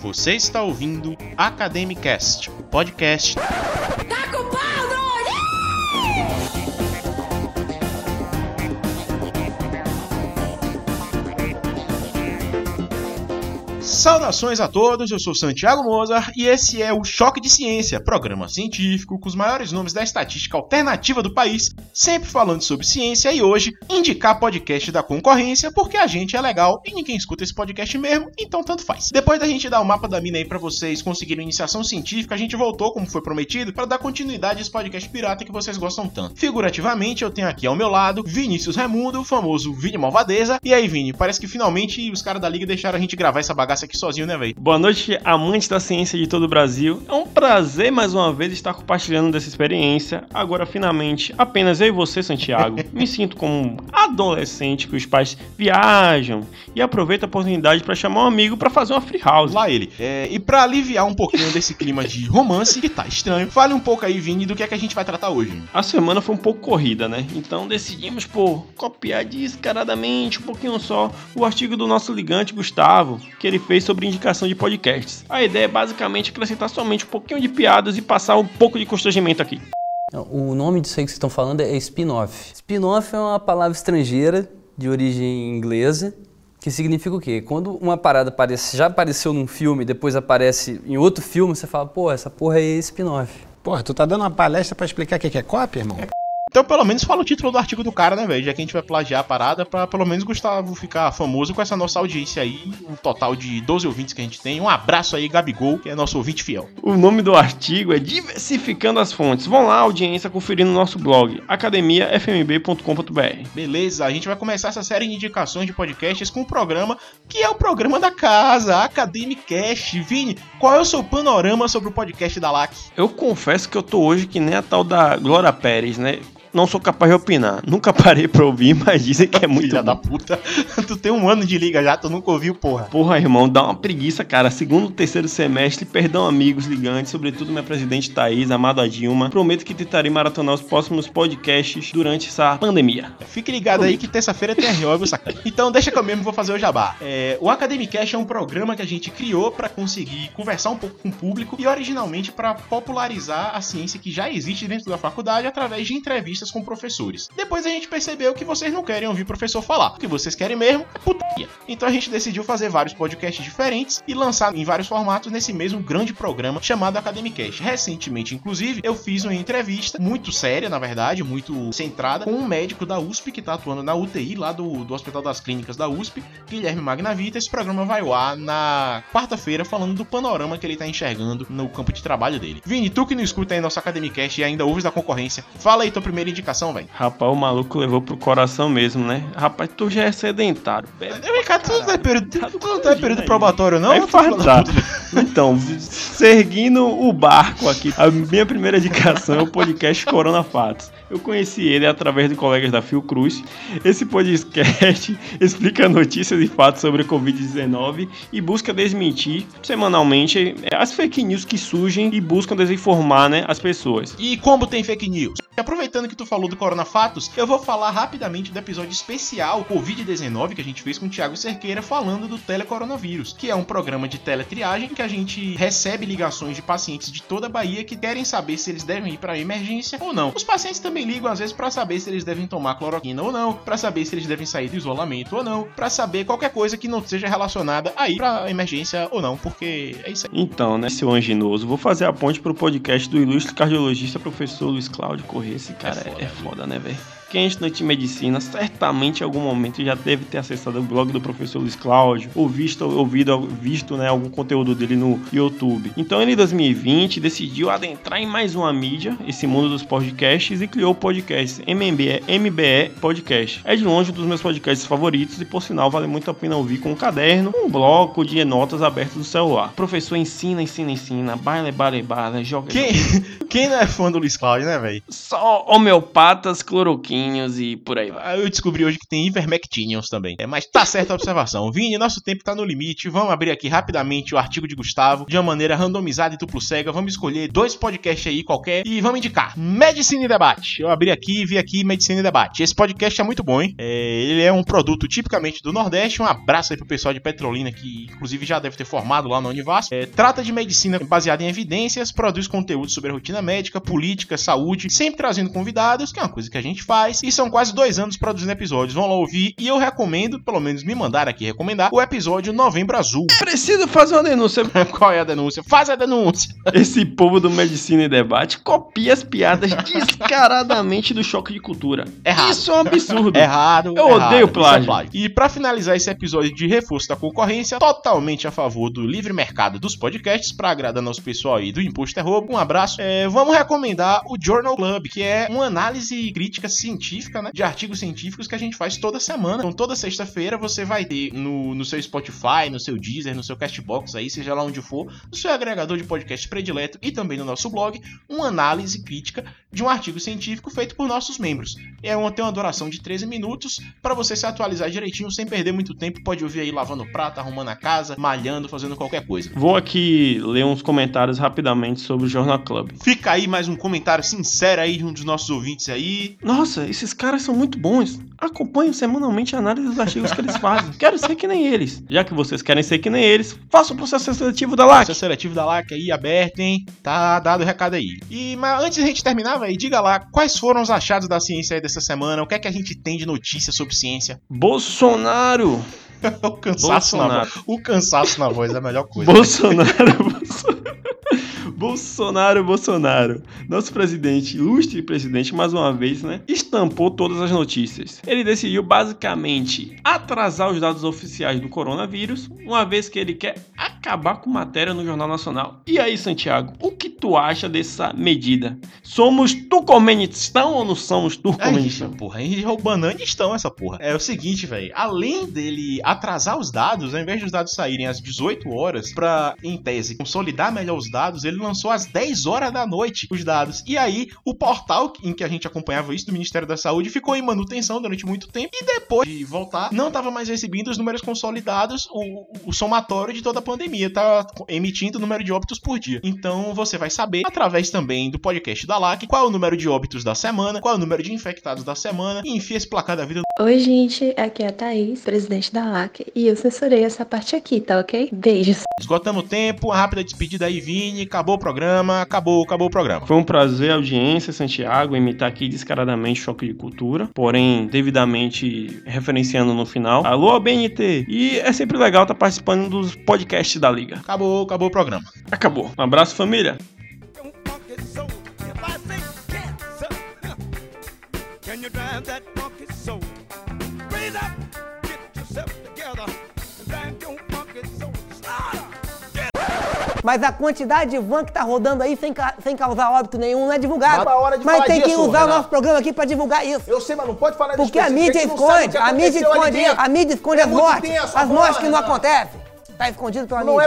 Você está ouvindo Academicast, o podcast. Saudações a todos, eu sou Santiago Mozart e esse é o Choque de Ciência, programa científico com os maiores nomes da estatística alternativa do país, sempre falando sobre ciência e hoje indicar podcast da concorrência porque a gente é legal e ninguém escuta esse podcast mesmo, então tanto faz. Depois da gente dar o mapa da mina aí para vocês conseguirem iniciação científica, a gente voltou, como foi prometido, para dar continuidade a esse podcast pirata que vocês gostam tanto. Figurativamente, eu tenho aqui ao meu lado Vinícius Raimundo, o famoso Vini Malvadeza. E aí, Vini, parece que finalmente os caras da liga deixaram a gente gravar essa bagaça aqui sozinho, né, velho? Boa noite, amantes da ciência de todo o Brasil. É um prazer mais uma vez estar compartilhando dessa experiência. Agora, finalmente, apenas eu e você, Santiago. Me sinto como um adolescente que os pais viajam e aproveita a oportunidade para chamar um amigo para fazer uma free house. Lá ele. É, e para aliviar um pouquinho desse clima de romance que tá estranho, fale um pouco aí, Vini, do que é que a gente vai tratar hoje. A semana foi um pouco corrida, né? Então decidimos por copiar descaradamente um pouquinho só o artigo do nosso ligante Gustavo, que ele fez sobre indicação de podcasts. A ideia é basicamente acrescentar somente um pouquinho de piadas e passar um pouco de constrangimento aqui. O nome disso aí que vocês estão falando é spin-off. Spin-off é uma palavra estrangeira de origem inglesa que significa o quê? Quando uma parada aparece, já apareceu num filme, depois aparece em outro filme, você fala, pô, essa porra aí é spin-off. Porra, tu tá dando uma palestra pra explicar o que é cópia, irmão? Então, pelo menos fala o título do artigo do cara, né, velho? Já que a gente vai plagiar a parada pra pelo menos Gustavo ficar famoso com essa nossa audiência aí. Um total de 12 ouvintes que a gente tem. Um abraço aí, Gabigol, que é nosso ouvinte fiel. O nome do artigo é Diversificando as Fontes. Vão lá, audiência, conferir no nosso blog, academiafmb.com.br. Beleza, a gente vai começar essa série de indicações de podcasts com um programa que é o programa da casa, Academicast. Vini, qual é o seu panorama sobre o podcast da LAC? Eu confesso que eu tô hoje que nem a tal da Glória Pérez, né? Não sou capaz de opinar. Nunca parei pra ouvir, mas dizem que é muito Filha bom. da puta. tu tem um ano de liga já, tu nunca ouviu, porra. Porra, irmão, dá uma preguiça, cara. Segundo, terceiro semestre, perdão, amigos ligantes, sobretudo minha presidente Thaís, amada Dilma. Prometo que tentarei maratonar os próximos podcasts durante essa pandemia. Fique ligado aí que terça-feira tem RO, viu, saca? Então deixa que eu mesmo vou fazer o jabá. É, o Academicast é um programa que a gente criou pra conseguir conversar um pouco com o público e originalmente pra popularizar a ciência que já existe dentro da faculdade através de entrevistas com professores. Depois a gente percebeu que vocês não querem ouvir professor falar. O que vocês querem mesmo é putaria. Então a gente decidiu fazer vários podcasts diferentes e lançar em vários formatos nesse mesmo grande programa chamado Academicast. Recentemente, inclusive, eu fiz uma entrevista muito séria, na verdade, muito centrada, com um médico da USP que tá atuando na UTI lá do, do Hospital das Clínicas da USP, Guilherme Magnavita. Esse programa vai ao ar na quarta-feira falando do panorama que ele tá enxergando no campo de trabalho dele. Vini, tu que não escuta aí nosso Academicast e ainda ouves da concorrência, fala aí tua primeira indicação, velho. Rapaz, o maluco levou pro coração mesmo, né? Rapaz, tu já é sedentário. Bebe Vem cá, tu não em período, tu não tá em fugindo período aí. probatório, não? Aí tu? Então, seguindo o barco aqui, a minha primeira indicação é o podcast Corona Fatos. Eu conheci ele através de colegas da Fiocruz. Esse podcast explica notícias e fatos sobre a Covid-19 e busca desmentir semanalmente é, as fake news que surgem e buscam desinformar né, as pessoas. E como tem fake news? Aproveitando que tu falou do Corona Fatos, eu vou falar rapidamente do episódio especial Covid-19 que a gente fez com o Thiago Cerqueira falando do telecoronavírus, que é um programa de teletriagem que a gente recebe ligações de pacientes de toda a Bahia que querem saber se eles devem ir para emergência ou não. Os pacientes também ligam às vezes para saber se eles devem tomar cloroquina ou não, para saber se eles devem sair do isolamento ou não, para saber qualquer coisa que não seja relacionada a ir para emergência ou não, porque é isso aí. Então, né, seu anginoso, vou fazer a ponte pro podcast do ilustre cardiologista professor Luiz Cláudio Corrêa. Esse cara é foda, foda, né, velho? Quem estudante de medicina certamente em algum momento já deve ter acessado o blog do professor Luiz Cláudio, ou visto, ouvido, visto né, algum conteúdo dele no YouTube. Então ele em 2020 decidiu adentrar em mais uma mídia, esse mundo dos podcasts, e criou o podcast MBE, MBE Podcast. É de longe um dos meus podcasts favoritos e por sinal vale muito a pena ouvir com um caderno, um bloco de notas abertas do celular. O professor ensina, ensina, ensina, baile, baile, baile, joga. Quem, quem não é fã do Luiz Cláudio, né, velho? Só homeopatas, cloroquina E por aí vai. Ah, Eu descobri hoje que tem Ivermectinions também. É, mas tá certa a observação. Vini, nosso tempo tá no limite. Vamos abrir aqui rapidamente o artigo de Gustavo, de uma maneira randomizada e duplo cega. Vamos escolher dois podcasts aí qualquer e vamos indicar. Medicina e Debate. Eu abri aqui e vi aqui Medicina e Debate. Esse podcast é muito bom, hein? É, ele é um produto tipicamente do Nordeste. Um abraço aí pro pessoal de Petrolina, que inclusive já deve ter formado lá no Univasf. É, trata de medicina baseada em evidências, produz conteúdo sobre a rotina médica, política, saúde, sempre trazendo convidados, que é uma coisa que a gente faz. E são quase dois anos produzindo episódios. Vão lá ouvir. E eu recomendo, pelo menos me mandar aqui recomendar, o episódio Novembro Azul. Preciso fazer uma denúncia. Qual é a denúncia? Faz a denúncia. Esse povo do Medicina e Debate copia as piadas descaradamente do choque de cultura. Errado. Isso é um absurdo. Errado. Eu errado. odeio é plágio. E pra finalizar esse episódio de reforço da concorrência, totalmente a favor do livre mercado dos podcasts, pra agradar nosso pessoal aí do Imposto é Roubo. Um abraço. É, vamos recomendar o Journal Club, que é uma análise crítica científica, né? De artigos científicos que a gente faz toda semana. Então, toda sexta-feira você vai ter no, no seu Spotify, no seu Deezer, no seu Castbox aí, seja lá onde for, no seu agregador de podcast predileto e também no nosso blog, uma análise crítica de um artigo científico feito por nossos membros. É uma, tem uma duração de 13 minutos para você se atualizar direitinho sem perder muito tempo. Pode ouvir aí lavando prato, arrumando a casa, malhando, fazendo qualquer coisa. Vou aqui ler uns comentários rapidamente sobre o Jornal Club. Fica aí mais um comentário sincero aí de um dos nossos ouvintes aí. Nossa, esses caras são muito bons. Acompanho semanalmente a análise dos artigos que eles fazem. Quero ser que nem eles. Já que vocês querem ser que nem eles, faça o processo seletivo da LAC. Processo seletivo da LAC aí aberto, hein? Tá dado o recado aí. E mas antes da gente terminar, velho, diga lá quais foram os achados da ciência aí dessa semana, o que é que a gente tem de notícia sobre ciência. Bolsonaro. o cansaço na Bolsonaro. voz. O cansaço na voz é a melhor coisa. Bolsonaro. Bolsonaro. Bolsonaro, Bolsonaro. Nosso presidente, ilustre presidente, mais uma vez, né? Estampou todas as notícias. Ele decidiu basicamente atrasar os dados oficiais do coronavírus, uma vez que ele quer acabar com matéria no Jornal Nacional. E aí, Santiago, o que tu acha dessa medida? Somos turcomenistão ou não somos É turcomenistão? porra. A gente roubando estão essa porra. É o seguinte, velho. Além dele atrasar os dados, ao invés de os dados saírem às 18 horas, pra, em tese, consolidar melhor os dados, ele lançou às 10 horas da noite os dados. E aí, o portal em que a gente acompanhava isso do Ministério da Saúde ficou em manutenção durante muito tempo. E depois de voltar, não tava mais recebendo os números consolidados, o, o somatório de toda a pandemia. Tá emitindo o número de óbitos por dia. Então você vai saber, através também do podcast da LAC, qual é o número de óbitos da semana, qual é o número de infectados da semana, e enfia esse placar da vida Oi, gente, aqui é a Thaís, presidente da LAC, e eu censurei essa parte aqui, tá ok? Beijos. Esgotamos o tempo, uma rápida despedida aí, Vini. Acabou o programa, acabou, acabou o programa. Foi um prazer, audiência, Santiago, imitar aqui descaradamente choque de cultura, porém devidamente referenciando no final. Alô, BNT! E é sempre legal estar participando dos podcasts da Liga. Acabou, acabou o programa. Acabou. Um abraço, família. Drive that funky soul? Raise up, get yourself together, and drive your funky soul. Mas a quantidade de van que tá rodando aí sem, ca- sem causar óbito nenhum não é divulgado. Mas tá Mas tem que disso, usar o Renato. nosso programa aqui pra divulgar isso. Eu sei, mas não pode falar disso. Porque a mídia o esconde, a mídia esconde, a mídia esconde É as mortes. As mortes que não acontecem. Tá escondido pela Não mídia.